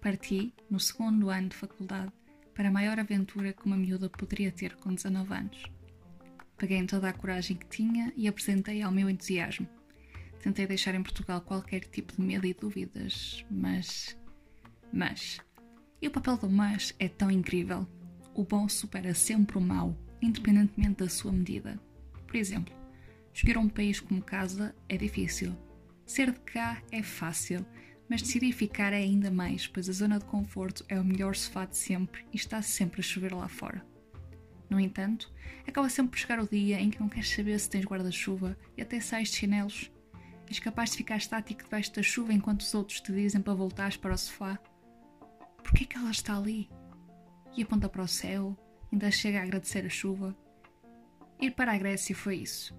Parti, no segundo ano de faculdade, para a maior aventura que uma miúda poderia ter com 19 anos. Peguei em toda a coragem que tinha e apresentei ao meu entusiasmo. Tentei deixar em Portugal qualquer tipo de medo e dúvidas, mas. Mas. E o papel do mas é tão incrível. O bom supera sempre o mau, independentemente da sua medida. Por exemplo, escolher um país como casa é difícil. Ser de cá é fácil, mas decidir ficar é ainda mais, pois a zona de conforto é o melhor sofá de sempre e está sempre a chover lá fora. No entanto, acaba sempre por chegar o dia em que não queres saber se tens guarda-chuva e até sais de chinelos. És capaz de ficar estático debaixo da chuva enquanto os outros te dizem para voltares para o sofá. Porquê é que ela está ali? E aponta para o céu, ainda chega a agradecer a chuva. Ir para a Grécia foi isso.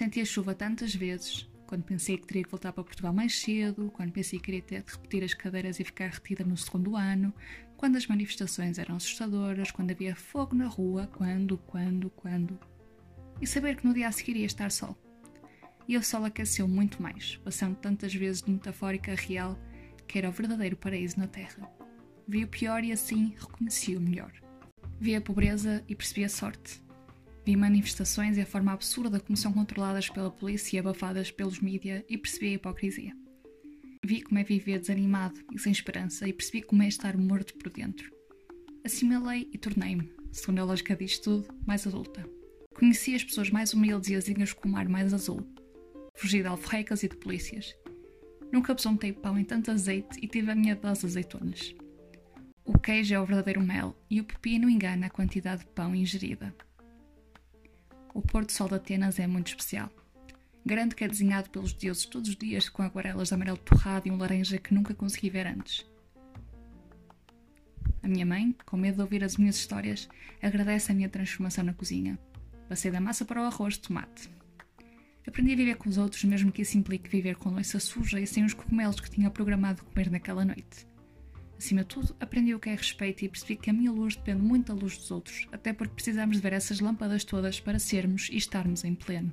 Senti a chuva tantas vezes, quando pensei que teria que voltar para Portugal mais cedo, quando pensei que queria ter de repetir as cadeiras e ficar retida no segundo ano, quando as manifestações eram assustadoras, quando havia fogo na rua, quando, quando, quando. E saber que no dia a seguir ia estar sol. E o sol aqueceu muito mais, passando tantas vezes de metafórica a real, que era o verdadeiro paraíso na Terra. Vi o pior e assim reconheci o melhor. Vi a pobreza e percebi a sorte. Vi manifestações e a forma absurda como são controladas pela polícia e abafadas pelos mídia e percebi a hipocrisia. Vi como é viver desanimado e sem esperança e percebi como é estar morto por dentro. Assimilei e tornei-me, segundo a lógica disto tudo, mais adulta. Conheci as pessoas mais humildes e azinhas com o mar mais azul. Fugi de alforrecas e de polícias. Nunca besuntei pão em tanto azeite e tive a minha dose de azeitonas. O queijo é o verdadeiro mel e o pepino engana a quantidade de pão ingerida. O pôr do sol de Atenas é muito especial. Garanto que é desenhado pelos deuses todos os dias com aguarelas de amarelo torrado e um laranja que nunca consegui ver antes. A minha mãe, com medo de ouvir as minhas histórias, agradece a minha transformação na cozinha. Passei da massa para o arroz de tomate. Aprendi a viver com os outros, mesmo que isso implique viver com louça suja e sem os cogumelos que tinha programado comer naquela noite. Acima de tudo, aprendi o que é respeito e percebi que a minha luz depende muito da luz dos outros, até porque precisamos de ver essas lâmpadas todas para sermos e estarmos em pleno.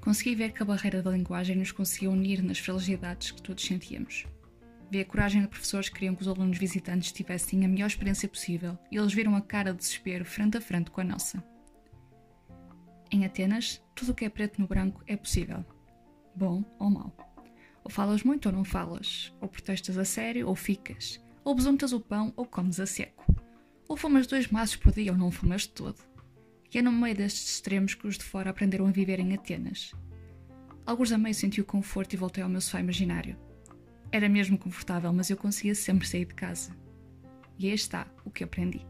Consegui ver que a barreira da linguagem nos conseguia unir nas fragilidades que todos sentíamos. Vi a coragem de professores que queriam que os alunos visitantes tivessem a melhor experiência possível e eles viram a cara de desespero frente a frente com a nossa. Em Atenas, tudo o que é preto no branco é possível. Bom ou mau. Ou falas muito ou não falas. Ou protestas a sério ou ficas. Ou besuntas o pão ou comes a seco. Ou fumas dois maços por dia ou não fumas de todo. E é no meio destes extremos que os de fora aprenderam a viver em Atenas. Alguns a meio senti o conforto e voltei ao meu sofá imaginário. Era mesmo confortável, mas eu conseguia sempre sair de casa. E aí está o que aprendi.